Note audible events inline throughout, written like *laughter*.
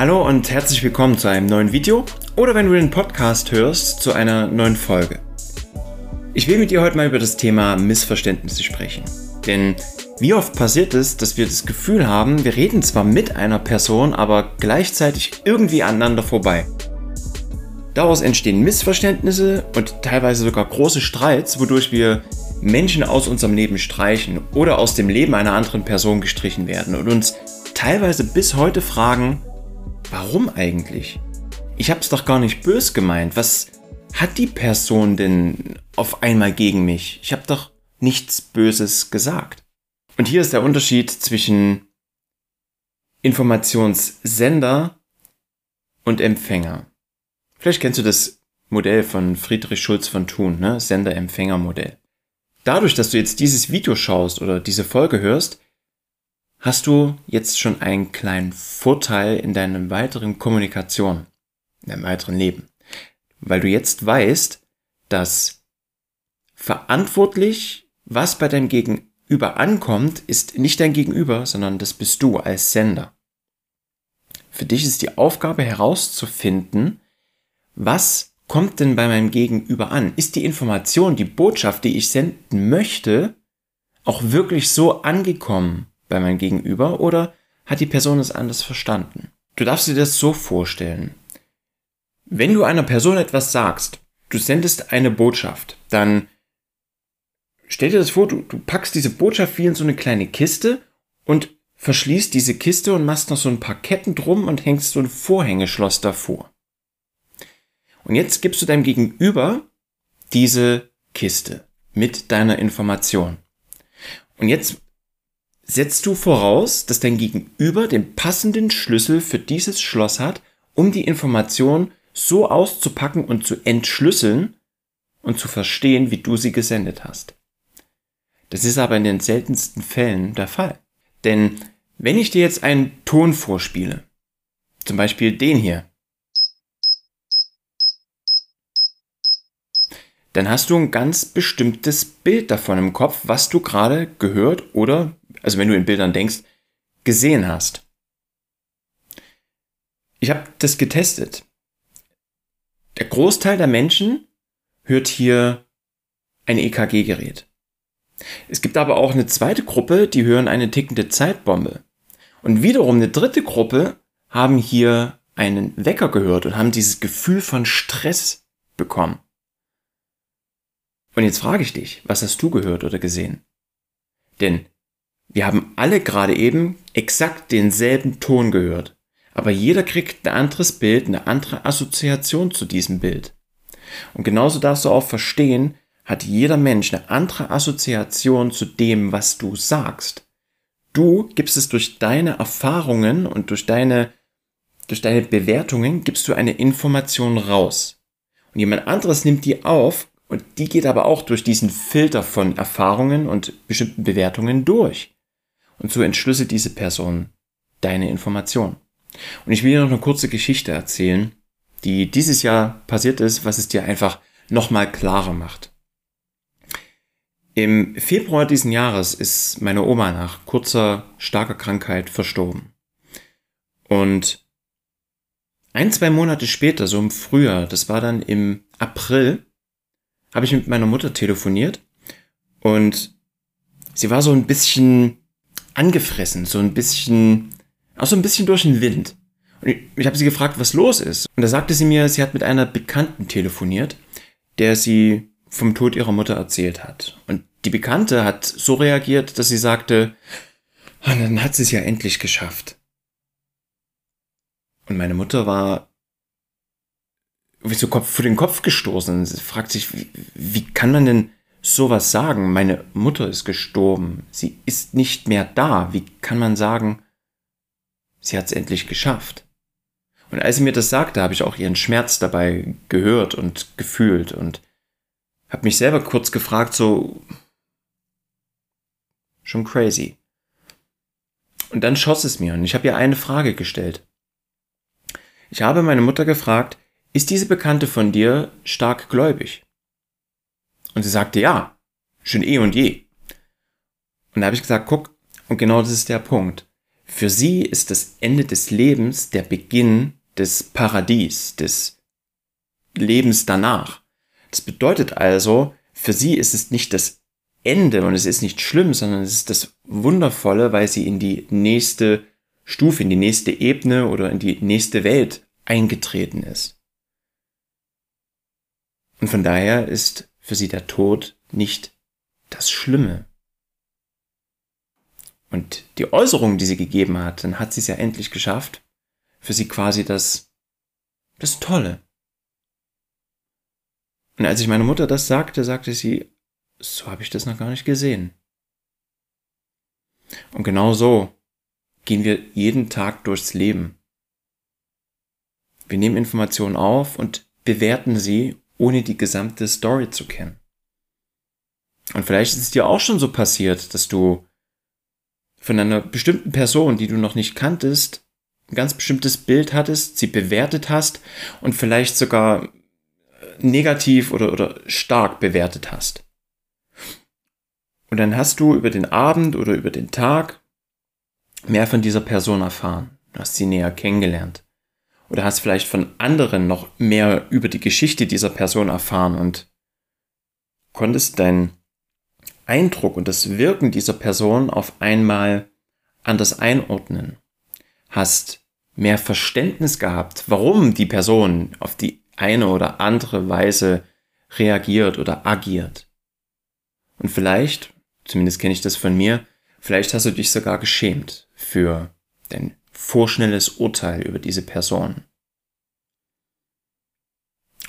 Hallo und herzlich willkommen zu einem neuen Video oder wenn du den Podcast hörst, zu einer neuen Folge. Ich will mit dir heute mal über das Thema Missverständnisse sprechen. Denn wie oft passiert es, dass wir das Gefühl haben, wir reden zwar mit einer Person, aber gleichzeitig irgendwie aneinander vorbei. Daraus entstehen Missverständnisse und teilweise sogar große Streits, wodurch wir Menschen aus unserem Leben streichen oder aus dem Leben einer anderen Person gestrichen werden und uns teilweise bis heute fragen, warum eigentlich? Ich hab's doch gar nicht bös gemeint. Was hat die Person denn auf einmal gegen mich? Ich hab doch nichts Böses gesagt. Und hier ist der Unterschied zwischen Informationssender und Empfänger. Vielleicht kennst du das Modell von Friedrich Schulz von Thun, ne? Sender-Empfänger-Modell. Dadurch, dass du jetzt dieses Video schaust oder diese Folge hörst, hast du jetzt schon einen kleinen Vorteil in deiner weiteren Kommunikation, in deinem weiteren Leben. Weil du jetzt weißt, dass verantwortlich, was bei deinem Gegenüber ankommt, ist nicht dein Gegenüber, sondern das bist du als Sender. Für dich ist die Aufgabe herauszufinden, was kommt denn bei meinem Gegenüber an? Ist die Information, die Botschaft, die ich senden möchte, auch wirklich so angekommen bei meinem Gegenüber oder hat die Person es anders verstanden? Du darfst dir das so vorstellen. Wenn du einer Person etwas sagst, du sendest eine Botschaft, dann stell dir das vor, du, du packst diese Botschaft wie in so eine kleine Kiste und verschließt diese Kiste und machst noch so ein paar Ketten drum und hängst so ein Vorhängeschloss davor. Und jetzt gibst du deinem Gegenüber diese Kiste mit deiner Information. Und jetzt setzt du voraus, dass dein Gegenüber den passenden Schlüssel für dieses Schloss hat, um die Information so auszupacken und zu entschlüsseln und zu verstehen, wie du sie gesendet hast. Das ist aber in den seltensten Fällen der Fall. Denn wenn ich dir jetzt einen Ton vorspiele, zum Beispiel den hier, dann hast du ein ganz bestimmtes Bild davon im Kopf, was du gerade gehört oder, also wenn du in Bildern denkst, gesehen hast. Ich habe das getestet. Der Großteil der Menschen hört hier ein EKG-Gerät. Es gibt aber auch eine zweite Gruppe, die hören eine tickende Zeitbombe. Und wiederum eine dritte Gruppe haben hier einen Wecker gehört und haben dieses Gefühl von Stress bekommen. Und jetzt frage ich dich, was hast du gehört oder gesehen? Denn wir haben alle gerade eben exakt denselben Ton gehört, aber jeder kriegt ein anderes Bild, eine andere Assoziation zu diesem Bild. Und genauso darfst du auch verstehen, hat jeder Mensch eine andere Assoziation zu dem, was du sagst. Du gibst es durch deine Erfahrungen und durch deine, durch deine Bewertungen gibst du eine Information raus. Und jemand anderes nimmt die auf und die geht aber auch durch diesen Filter von Erfahrungen und bestimmten Bewertungen durch. Und so entschlüsselt diese Person deine Information. Und ich will dir noch eine kurze Geschichte erzählen, die dieses Jahr passiert ist, was es dir einfach nochmal klarer macht. Im Februar diesen Jahres ist meine Oma nach kurzer, starker Krankheit verstorben. Und ein, zwei Monate später, so im Frühjahr, das war dann im April, habe ich mit meiner Mutter telefoniert und sie war so ein bisschen angefressen, so ein bisschen, auch so ein bisschen durch den Wind. Und ich, ich habe sie gefragt, was los ist. Und da sagte sie mir, sie hat mit einer Bekannten telefoniert, der sie vom Tod ihrer Mutter erzählt hat. Und die Bekannte hat so reagiert, dass sie sagte, oh, dann hat sie es ja endlich geschafft. Und meine Mutter war wie so Kopf vor den Kopf gestoßen. Sie fragt sich, wie, wie kann man denn sowas sagen? Meine Mutter ist gestorben. Sie ist nicht mehr da. Wie kann man sagen, sie hat es endlich geschafft? Und als sie mir das sagte, habe ich auch ihren Schmerz dabei gehört und gefühlt und habe mich selber kurz gefragt, so schon crazy. Und dann schoss es mir und ich habe ihr eine Frage gestellt. Ich habe meine Mutter gefragt, ist diese Bekannte von dir stark gläubig? Und sie sagte, ja, schon eh und je. Und da habe ich gesagt, guck, und genau das ist der Punkt. Für sie ist das Ende des Lebens der Beginn des Paradies, des Lebens danach. Das bedeutet also, für sie ist es nicht das Ende und es ist nicht schlimm, sondern es ist das Wundervolle, weil sie in die nächste Stufe, in die nächste Ebene oder in die nächste Welt eingetreten ist. Und von daher ist für sie der Tod nicht das Schlimme. Und die Äußerung, die sie gegeben hat, dann hat sie es ja endlich geschafft, für sie quasi das, das Tolle. Und als ich meiner Mutter das sagte, sagte sie, so habe ich das noch gar nicht gesehen. Und genau so gehen wir jeden Tag durchs Leben. Wir nehmen Informationen auf und bewerten sie, ohne die gesamte Story zu kennen. Und vielleicht ist es dir auch schon so passiert, dass du von einer bestimmten Person, die du noch nicht kanntest, ein ganz bestimmtes Bild hattest, sie bewertet hast und vielleicht sogar negativ oder, oder stark bewertet hast. Und dann hast du über den Abend oder über den Tag mehr von dieser Person erfahren. Hast sie näher kennengelernt. Oder hast vielleicht von anderen noch mehr über die Geschichte dieser Person erfahren und konntest deinen Eindruck und das Wirken dieser Person auf einmal anders einordnen. Hast mehr Verständnis gehabt, warum die Person auf die eine oder andere Weise reagiert oder agiert. Und vielleicht, zumindest kenne ich das von mir, vielleicht hast du dich sogar geschämt für dein vorschnelles Urteil über diese Person.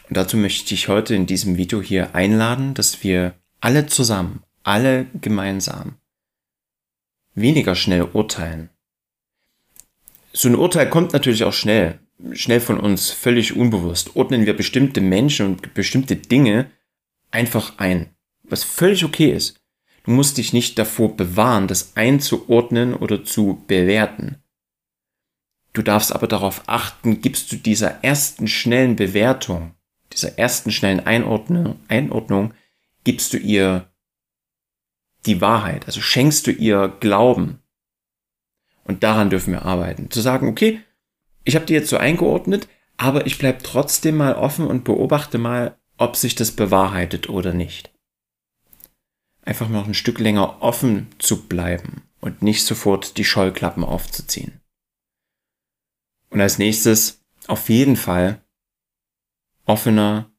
Und dazu möchte ich heute in diesem Video hier einladen, dass wir alle zusammen, alle gemeinsam weniger schnell urteilen. So ein Urteil kommt natürlich auch schnell, schnell von uns, völlig unbewusst. Ordnen wir bestimmte Menschen und bestimmte Dinge einfach ein, was völlig okay ist. Du musst dich nicht davor bewahren, das einzuordnen oder zu bewerten. Du darfst aber darauf achten, gibst du dieser ersten schnellen Bewertung, dieser ersten schnellen Einordnung, Einordnung gibst du ihr die Wahrheit, also schenkst du ihr Glauben. Und daran dürfen wir arbeiten. Zu sagen, okay, ich habe die jetzt so eingeordnet, aber ich bleibe trotzdem mal offen und beobachte mal, ob sich das bewahrheitet oder nicht einfach noch ein Stück länger offen zu bleiben und nicht sofort die Scheuklappen aufzuziehen. Und als nächstes auf jeden Fall offener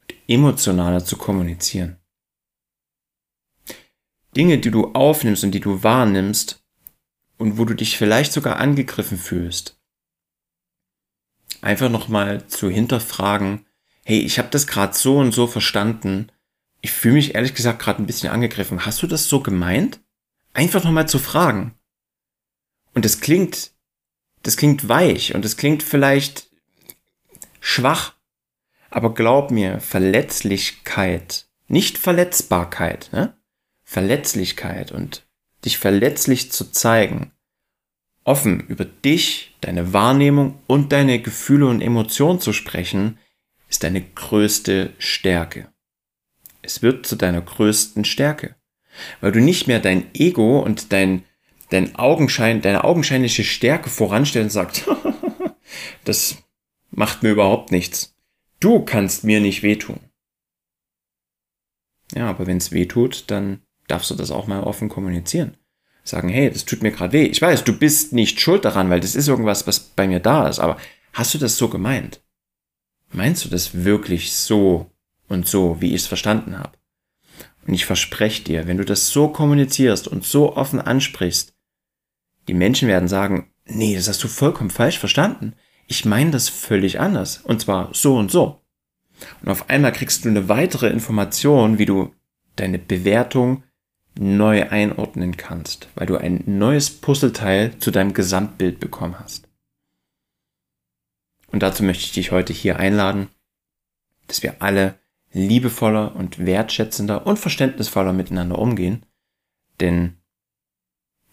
und emotionaler zu kommunizieren. Dinge, die du aufnimmst und die du wahrnimmst und wo du dich vielleicht sogar angegriffen fühlst, einfach nochmal zu hinterfragen, hey, ich habe das gerade so und so verstanden, ich fühle mich ehrlich gesagt gerade ein bisschen angegriffen. Hast du das so gemeint? Einfach nochmal zu fragen. Und das klingt, das klingt weich und das klingt vielleicht schwach. Aber glaub mir, Verletzlichkeit, nicht Verletzbarkeit, ne? Verletzlichkeit und dich verletzlich zu zeigen, offen über dich, deine Wahrnehmung und deine Gefühle und Emotionen zu sprechen, ist deine größte Stärke. Es wird zu deiner größten Stärke. Weil du nicht mehr dein Ego und dein, dein Augenschein, deine augenscheinliche Stärke voranstellst und sagst, *laughs* das macht mir überhaupt nichts. Du kannst mir nicht wehtun. Ja, aber wenn es weh tut, dann darfst du das auch mal offen kommunizieren. Sagen, hey, das tut mir gerade weh. Ich weiß, du bist nicht schuld daran, weil das ist irgendwas, was bei mir da ist, aber hast du das so gemeint? Meinst du das wirklich so und so, wie ich es verstanden habe. Und ich verspreche dir, wenn du das so kommunizierst und so offen ansprichst, die Menschen werden sagen, nee, das hast du vollkommen falsch verstanden. Ich meine das völlig anders. Und zwar so und so. Und auf einmal kriegst du eine weitere Information, wie du deine Bewertung neu einordnen kannst, weil du ein neues Puzzleteil zu deinem Gesamtbild bekommen hast. Und dazu möchte ich dich heute hier einladen, dass wir alle liebevoller und wertschätzender und verständnisvoller miteinander umgehen. Denn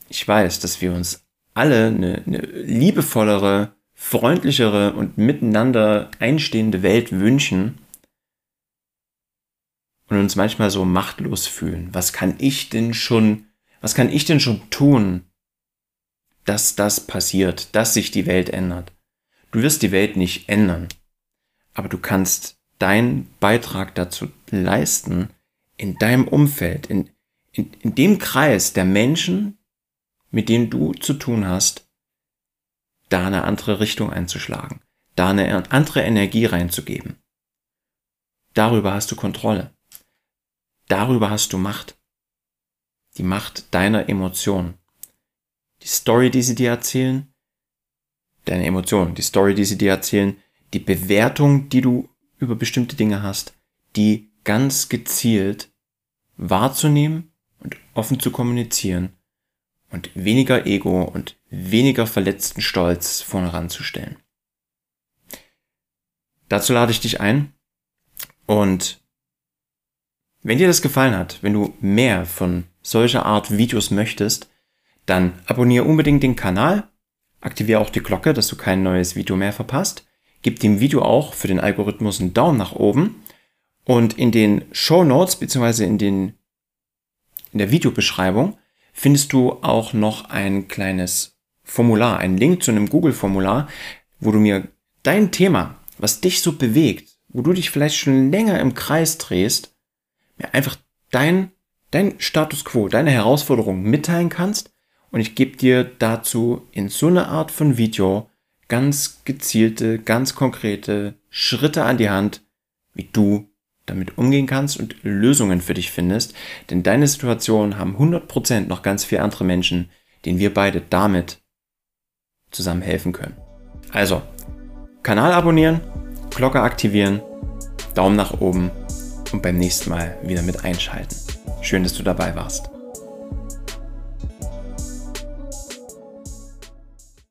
ich weiß, dass wir uns alle eine, eine liebevollere, freundlichere und miteinander einstehende Welt wünschen und uns manchmal so machtlos fühlen. Was kann ich denn schon, was kann ich denn schon tun, dass das passiert, dass sich die Welt ändert. Du wirst die Welt nicht ändern, aber du kannst deinen Beitrag dazu leisten, in deinem Umfeld, in, in, in dem Kreis der Menschen, mit denen du zu tun hast, da eine andere Richtung einzuschlagen, da eine andere Energie reinzugeben. Darüber hast du Kontrolle. Darüber hast du Macht. Die Macht deiner Emotionen. Die Story, die sie dir erzählen, deine Emotionen, die Story, die sie dir erzählen, die Bewertung, die du über bestimmte Dinge hast, die ganz gezielt wahrzunehmen und offen zu kommunizieren und weniger Ego und weniger verletzten Stolz vorne ranzustellen. Dazu lade ich dich ein und wenn dir das gefallen hat, wenn du mehr von solcher Art Videos möchtest, dann abonniere unbedingt den Kanal, aktiviere auch die Glocke, dass du kein neues Video mehr verpasst, gib dem Video auch für den Algorithmus einen Daumen nach oben und in den Show Notes bzw. in den in der Videobeschreibung findest du auch noch ein kleines Formular, einen Link zu einem Google-Formular, wo du mir dein Thema, was dich so bewegt, wo du dich vielleicht schon länger im Kreis drehst, mir einfach dein, dein Status quo, deine Herausforderung mitteilen kannst. Und ich gebe dir dazu in so einer Art von Video ganz gezielte, ganz konkrete Schritte an die Hand, wie du damit umgehen kannst und Lösungen für dich findest, denn deine Situation haben 100% noch ganz viele andere Menschen, denen wir beide damit zusammen helfen können. Also, Kanal abonnieren, Glocke aktivieren, Daumen nach oben und beim nächsten Mal wieder mit einschalten. Schön, dass du dabei warst.